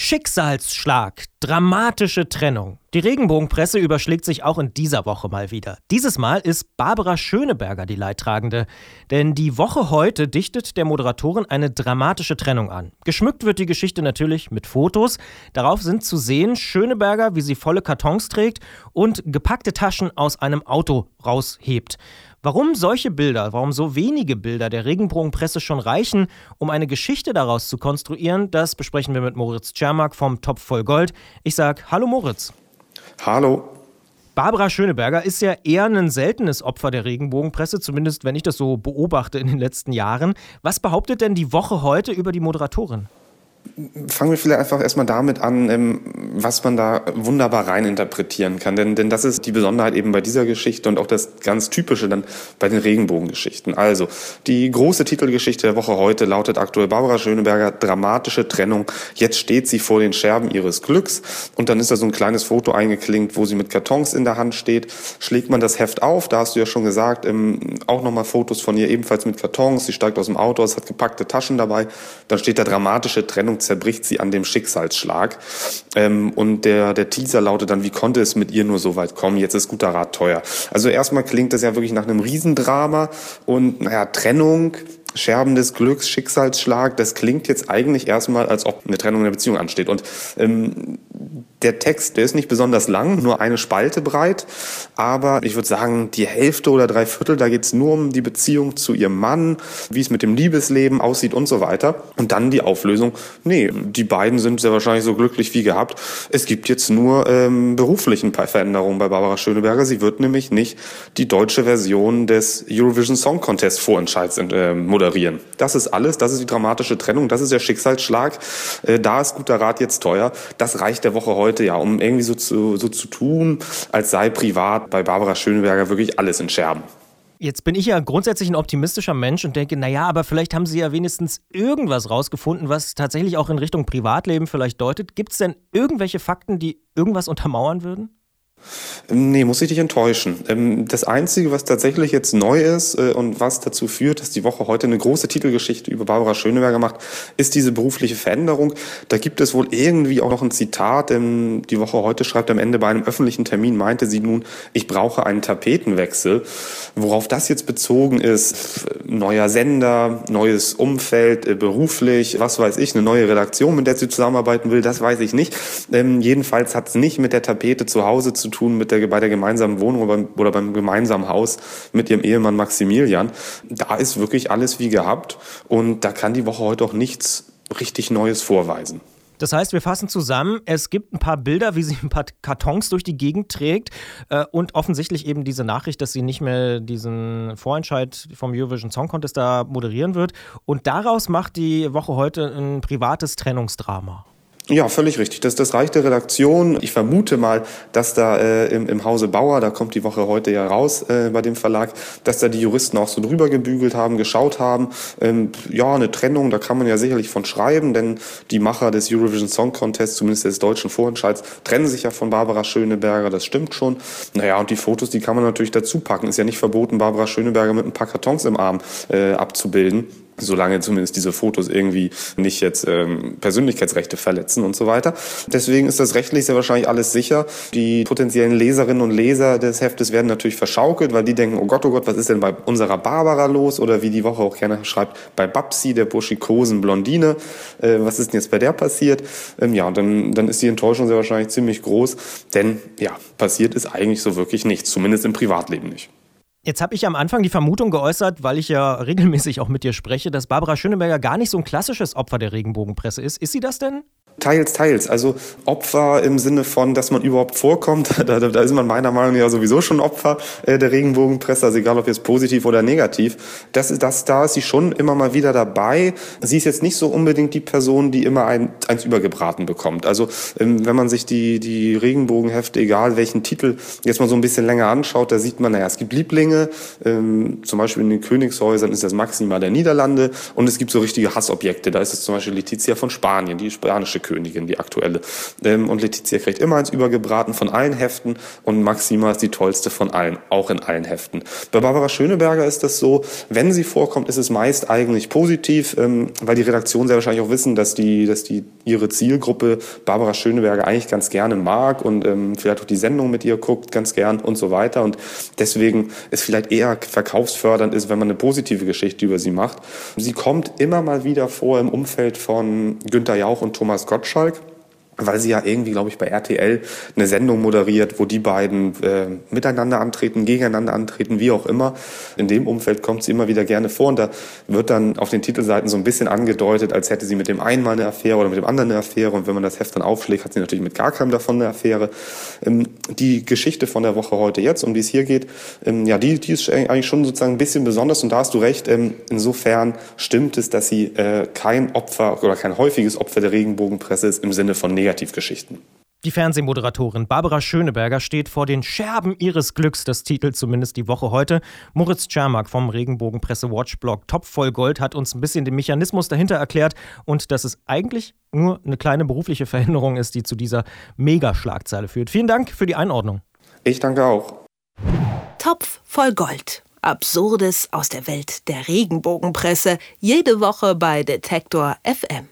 Schicksalsschlag, dramatische Trennung. Die Regenbogenpresse überschlägt sich auch in dieser Woche mal wieder. Dieses Mal ist Barbara Schöneberger die Leidtragende. Denn die Woche heute dichtet der Moderatorin eine dramatische Trennung an. Geschmückt wird die Geschichte natürlich mit Fotos. Darauf sind zu sehen Schöneberger, wie sie volle Kartons trägt und gepackte Taschen aus einem Auto raushebt. Warum solche Bilder, warum so wenige Bilder der Regenbogenpresse schon reichen, um eine Geschichte daraus zu konstruieren, das besprechen wir mit Moritz Czermak vom Topf voll Gold. Ich sage Hallo Moritz. Hallo. Barbara Schöneberger ist ja eher ein seltenes Opfer der Regenbogenpresse, zumindest wenn ich das so beobachte in den letzten Jahren. Was behauptet denn die Woche heute über die Moderatorin? Fangen wir vielleicht einfach erstmal damit an, ähm, was man da wunderbar reininterpretieren kann. Denn, denn das ist die Besonderheit eben bei dieser Geschichte und auch das ganz Typische dann bei den Regenbogengeschichten. Also, die große Titelgeschichte der Woche heute lautet aktuell Barbara Schöneberger, dramatische Trennung. Jetzt steht sie vor den Scherben ihres Glücks. Und dann ist da so ein kleines Foto eingeklinkt, wo sie mit Kartons in der Hand steht. Schlägt man das Heft auf, da hast du ja schon gesagt, ähm, auch nochmal Fotos von ihr ebenfalls mit Kartons. Sie steigt aus dem Auto, es hat gepackte Taschen dabei. Dann steht da dramatische Trennung zerbricht sie an dem Schicksalsschlag. Ähm, und der, der Teaser lautet dann, wie konnte es mit ihr nur so weit kommen? Jetzt ist guter Rat teuer. Also erstmal klingt das ja wirklich nach einem Riesendrama und naja, Trennung, Scherben des Glücks, Schicksalsschlag, das klingt jetzt eigentlich erstmal, als ob eine Trennung in der Beziehung ansteht. Und ähm, der Text, der ist nicht besonders lang, nur eine Spalte breit, aber ich würde sagen, die Hälfte oder drei Viertel, da geht's nur um die Beziehung zu ihrem Mann, wie es mit dem Liebesleben aussieht und so weiter. Und dann die Auflösung, nee, die beiden sind sehr wahrscheinlich so glücklich wie gehabt. Es gibt jetzt nur ähm, beruflich ein paar Veränderungen bei Barbara Schöneberger. Sie wird nämlich nicht die deutsche Version des Eurovision Song Contest Vorentscheids äh, moderieren. Das ist alles, das ist die dramatische Trennung, das ist der Schicksalsschlag. Äh, da ist guter Rat jetzt teuer. Das reicht der Woche heute heute, ja, um irgendwie so zu, so zu tun, als sei privat bei Barbara Schöneberger wirklich alles in Scherben. Jetzt bin ich ja grundsätzlich ein optimistischer Mensch und denke, naja, aber vielleicht haben Sie ja wenigstens irgendwas rausgefunden, was tatsächlich auch in Richtung Privatleben vielleicht deutet. Gibt es denn irgendwelche Fakten, die irgendwas untermauern würden? Nee, muss ich dich enttäuschen. Ähm, das Einzige, was tatsächlich jetzt neu ist äh, und was dazu führt, dass die Woche heute eine große Titelgeschichte über Barbara Schöneberger macht, ist diese berufliche Veränderung. Da gibt es wohl irgendwie auch noch ein Zitat. Die Woche heute schreibt am Ende, bei einem öffentlichen Termin meinte sie nun, ich brauche einen Tapetenwechsel. Worauf das jetzt bezogen ist, neuer Sender, neues Umfeld, äh, beruflich, was weiß ich, eine neue Redaktion, mit der sie zusammenarbeiten will, das weiß ich nicht. Ähm, jedenfalls hat es nicht mit der Tapete zu Hause zu tun mit der, bei der gemeinsamen Wohnung oder beim, oder beim gemeinsamen Haus mit ihrem Ehemann Maximilian. Da ist wirklich alles wie gehabt und da kann die Woche heute auch nichts richtig Neues vorweisen. Das heißt, wir fassen zusammen, es gibt ein paar Bilder, wie sie ein paar Kartons durch die Gegend trägt äh, und offensichtlich eben diese Nachricht, dass sie nicht mehr diesen Vorentscheid vom Eurovision Song Contest da moderieren wird. Und daraus macht die Woche heute ein privates Trennungsdrama. Ja, völlig richtig. Das das Reich der Redaktion. Ich vermute mal, dass da äh, im, im Hause Bauer, da kommt die Woche heute ja raus äh, bei dem Verlag, dass da die Juristen auch so drüber gebügelt haben, geschaut haben. Ähm, ja, eine Trennung, da kann man ja sicherlich von schreiben, denn die Macher des Eurovision Song Contest, zumindest des deutschen Vorentscheids, trennen sich ja von Barbara Schöneberger, das stimmt schon. Naja, und die Fotos, die kann man natürlich dazu packen. Ist ja nicht verboten, Barbara Schöneberger mit ein paar Kartons im Arm äh, abzubilden solange zumindest diese Fotos irgendwie nicht jetzt ähm, Persönlichkeitsrechte verletzen und so weiter. Deswegen ist das rechtlich sehr wahrscheinlich alles sicher. Die potenziellen Leserinnen und Leser des Heftes werden natürlich verschaukelt, weil die denken, oh Gott, oh Gott, was ist denn bei unserer Barbara los? Oder wie die Woche auch gerne schreibt, bei Babsi, der burschikosen Blondine. Äh, was ist denn jetzt bei der passiert? Ähm, ja, dann, dann ist die Enttäuschung sehr wahrscheinlich ziemlich groß, denn ja, passiert ist eigentlich so wirklich nichts, zumindest im Privatleben nicht. Jetzt habe ich am Anfang die Vermutung geäußert, weil ich ja regelmäßig auch mit dir spreche, dass Barbara Schöneberger gar nicht so ein klassisches Opfer der Regenbogenpresse ist. Ist sie das denn? Teils, teils. Also Opfer im Sinne von, dass man überhaupt vorkommt, da, da ist man meiner Meinung nach sowieso schon Opfer äh, der Regenbogenpresse, also egal ob jetzt positiv oder negativ. Das das, da ist sie schon immer mal wieder dabei. Sie ist jetzt nicht so unbedingt die Person, die immer ein, eins übergebraten bekommt. Also ähm, wenn man sich die, die Regenbogenhefte, egal welchen Titel, jetzt mal so ein bisschen länger anschaut, da sieht man, naja, es gibt Lieblinge, ähm, zum Beispiel in den Königshäusern ist das Maxima der Niederlande und es gibt so richtige Hassobjekte. Da ist es zum Beispiel Letizia von Spanien, die spanische Heftkönigin, die aktuelle. Ähm, und Letizia kriegt immer eins übergebraten von allen Heften und Maxima ist die tollste von allen, auch in allen Heften. Bei Barbara Schöneberger ist das so, wenn sie vorkommt, ist es meist eigentlich positiv, ähm, weil die Redaktion sehr wahrscheinlich auch wissen, dass die, dass die ihre Zielgruppe Barbara Schöneberger eigentlich ganz gerne mag und ähm, vielleicht auch die Sendung mit ihr guckt ganz gern und so weiter. Und deswegen es vielleicht eher verkaufsfördernd ist, wenn man eine positive Geschichte über sie macht. Sie kommt immer mal wieder vor im Umfeld von Günter Jauch und Thomas Gottschalk weil sie ja irgendwie, glaube ich, bei RTL eine Sendung moderiert, wo die beiden äh, miteinander antreten, gegeneinander antreten, wie auch immer. In dem Umfeld kommt sie immer wieder gerne vor und da wird dann auf den Titelseiten so ein bisschen angedeutet, als hätte sie mit dem einen mal eine Affäre oder mit dem anderen eine Affäre und wenn man das Heft dann aufschlägt, hat sie natürlich mit gar keinem davon eine Affäre. Ähm, die Geschichte von der Woche heute jetzt, um die es hier geht, ähm, ja, die, die ist eigentlich schon sozusagen ein bisschen besonders und da hast du recht, ähm, insofern stimmt es, dass sie äh, kein Opfer oder kein häufiges Opfer der Regenbogenpresse ist im Sinne von negativ Negativgeschichten. Die Fernsehmoderatorin Barbara Schöneberger steht vor den Scherben ihres Glücks, das Titel zumindest die Woche heute. Moritz Czermak vom Regenbogenpresse-Watch-Blog Top voll Gold hat uns ein bisschen den Mechanismus dahinter erklärt und dass es eigentlich nur eine kleine berufliche Veränderung ist, die zu dieser Megaschlagzeile führt. Vielen Dank für die Einordnung. Ich danke auch. Topf voll Gold. Absurdes aus der Welt der Regenbogenpresse. Jede Woche bei Detektor FM.